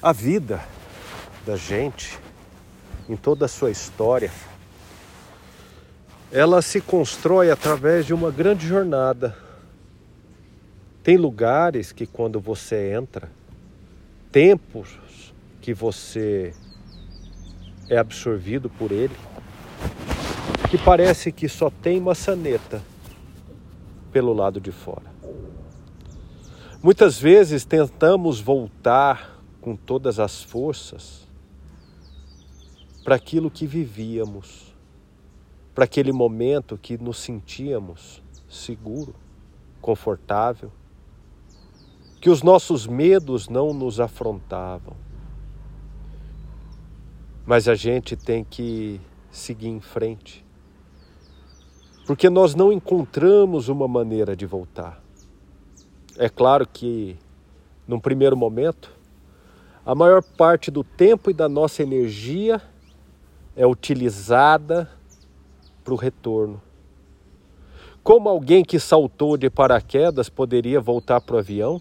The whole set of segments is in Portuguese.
A vida da gente, em toda a sua história, ela se constrói através de uma grande jornada. Tem lugares que quando você entra, tempos que você é absorvido por ele, que parece que só tem maçaneta pelo lado de fora. Muitas vezes tentamos voltar com todas as forças para aquilo que vivíamos, para aquele momento que nos sentíamos seguro, confortável, que os nossos medos não nos afrontavam. Mas a gente tem que seguir em frente porque nós não encontramos uma maneira de voltar. É claro que, num primeiro momento, a maior parte do tempo e da nossa energia é utilizada para o retorno. Como alguém que saltou de paraquedas poderia voltar para o avião?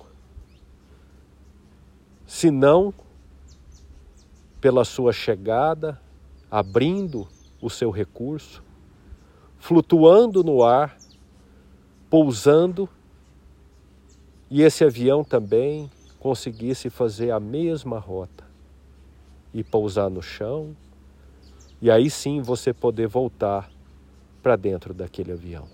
Se não pela sua chegada, abrindo o seu recurso, flutuando no ar, pousando, e esse avião também conseguisse fazer a mesma rota e pousar no chão, e aí sim você poder voltar para dentro daquele avião.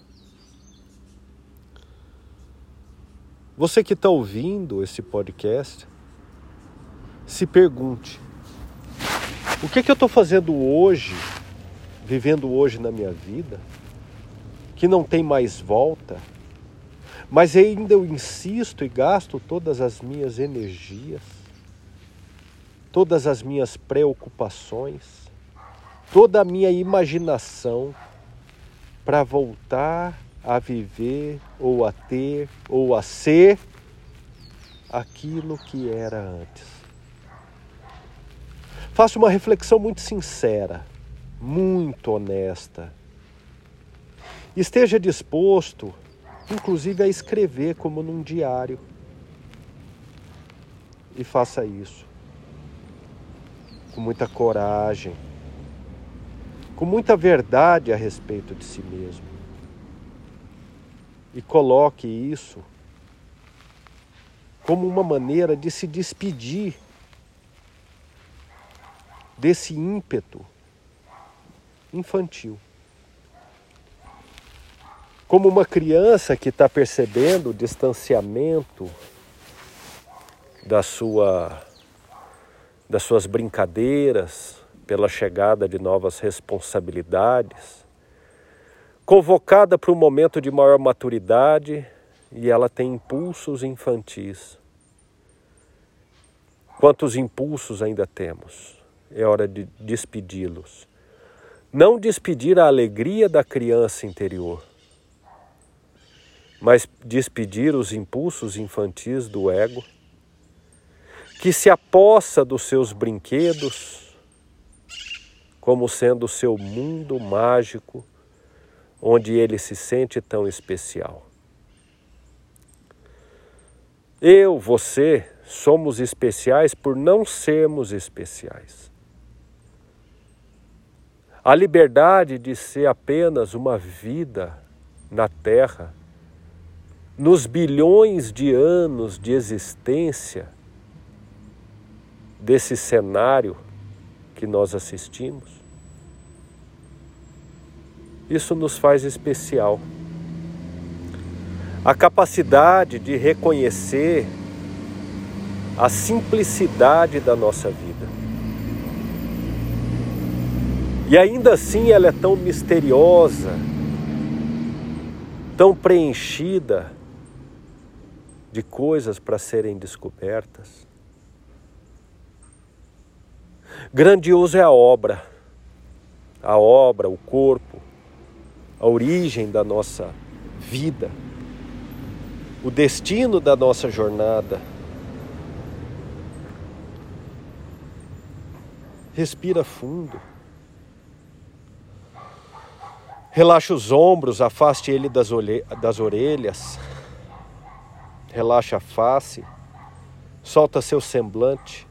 Você que está ouvindo esse podcast, se pergunte: o que, que eu estou fazendo hoje vivendo hoje na minha vida, que não tem mais volta, mas ainda eu insisto e gasto todas as minhas energias, todas as minhas preocupações, toda a minha imaginação para voltar a viver ou a ter ou a ser aquilo que era antes. Faço uma reflexão muito sincera muito honesta. Esteja disposto, inclusive, a escrever como num diário. E faça isso com muita coragem, com muita verdade a respeito de si mesmo. E coloque isso como uma maneira de se despedir desse ímpeto infantil. Como uma criança que está percebendo o distanciamento da sua, das suas brincadeiras, pela chegada de novas responsabilidades, convocada para um momento de maior maturidade e ela tem impulsos infantis. Quantos impulsos ainda temos? É hora de despedi-los não despedir a alegria da criança interior, mas despedir os impulsos infantis do ego, que se apossa dos seus brinquedos como sendo o seu mundo mágico, onde ele se sente tão especial. Eu, você, somos especiais por não sermos especiais. A liberdade de ser apenas uma vida na Terra, nos bilhões de anos de existência desse cenário que nós assistimos, isso nos faz especial. A capacidade de reconhecer a simplicidade da nossa vida. E ainda assim ela é tão misteriosa, tão preenchida de coisas para serem descobertas. Grandioso é a obra, a obra, o corpo, a origem da nossa vida, o destino da nossa jornada. Respira fundo. Relaxa os ombros, afaste ele das, das orelhas. Relaxa a face. Solta seu semblante.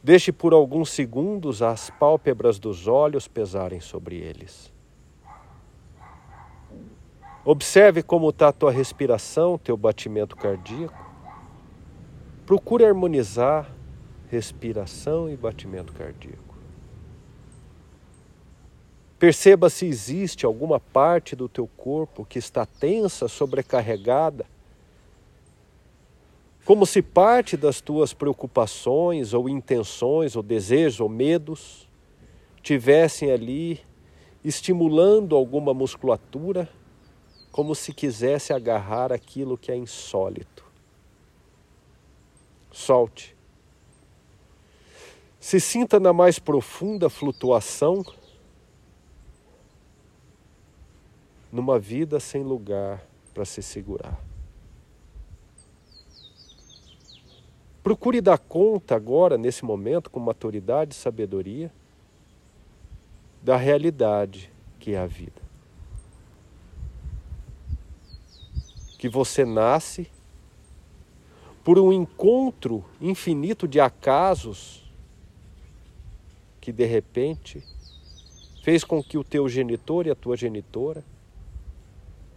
Deixe por alguns segundos as pálpebras dos olhos pesarem sobre eles. Observe como está a tua respiração, teu batimento cardíaco. Procure harmonizar respiração e batimento cardíaco. Perceba se existe alguma parte do teu corpo que está tensa, sobrecarregada, como se parte das tuas preocupações ou intenções ou desejos ou medos tivessem ali estimulando alguma musculatura, como se quisesse agarrar aquilo que é insólito. Solte. Se sinta na mais profunda flutuação numa vida sem lugar para se segurar. Procure dar conta agora, nesse momento, com maturidade e sabedoria, da realidade que é a vida. Que você nasce por um encontro infinito de acasos que de repente fez com que o teu genitor e a tua genitora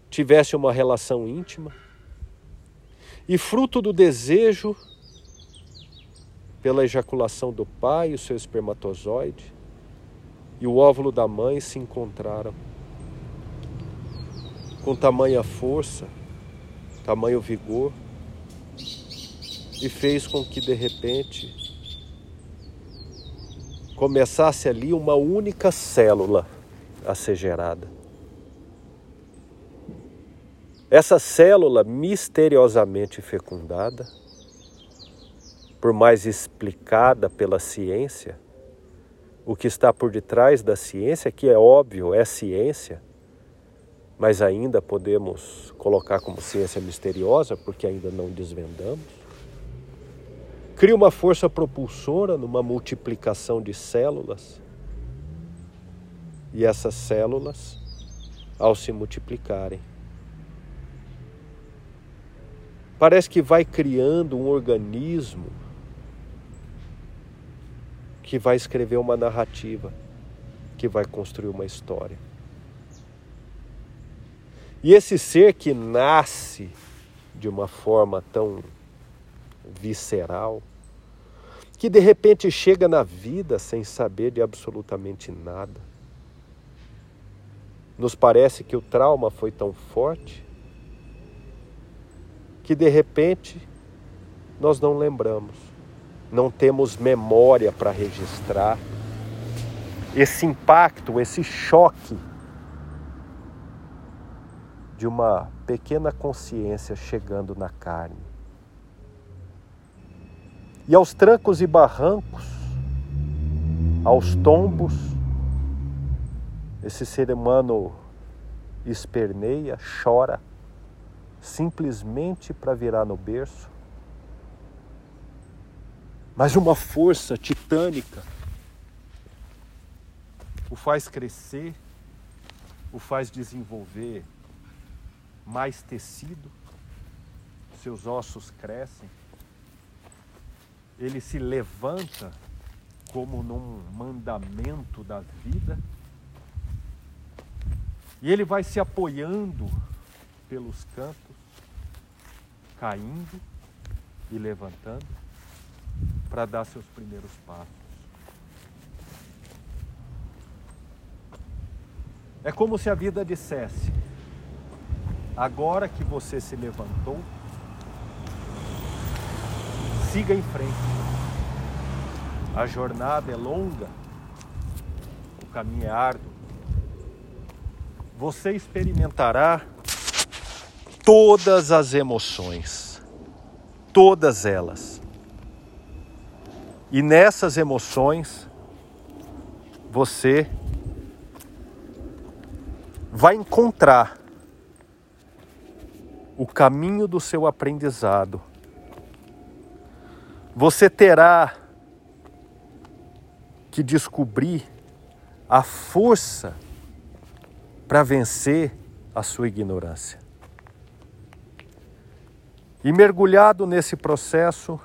tivesse uma relação íntima e fruto do desejo pela ejaculação do pai, o seu espermatozoide e o óvulo da mãe se encontraram com tamanha força, tamanho vigor e fez com que de repente começasse ali uma única célula a ser gerada. Essa célula misteriosamente fecundada, por mais explicada pela ciência, o que está por detrás da ciência, que é óbvio, é ciência, mas ainda podemos colocar como ciência misteriosa, porque ainda não desvendamos, cria uma força propulsora numa multiplicação de células. E essas células, ao se multiplicarem, Parece que vai criando um organismo que vai escrever uma narrativa, que vai construir uma história. E esse ser que nasce de uma forma tão visceral, que de repente chega na vida sem saber de absolutamente nada. Nos parece que o trauma foi tão forte que de repente nós não lembramos, não temos memória para registrar esse impacto, esse choque de uma pequena consciência chegando na carne. E aos trancos e barrancos, aos tombos, esse ser humano esperneia, chora simplesmente para virar no berço, mas uma força titânica o faz crescer, o faz desenvolver mais tecido, seus ossos crescem, ele se levanta como num mandamento da vida, e ele vai se apoiando pelos cantos caindo e levantando para dar seus primeiros passos. É como se a vida dissesse: agora que você se levantou, siga em frente. A jornada é longa, o caminho é árduo. Você experimentará todas as emoções, todas elas. E nessas emoções, você vai encontrar o caminho do seu aprendizado. Você terá que descobrir a força para vencer a sua ignorância. E mergulhado nesse processo,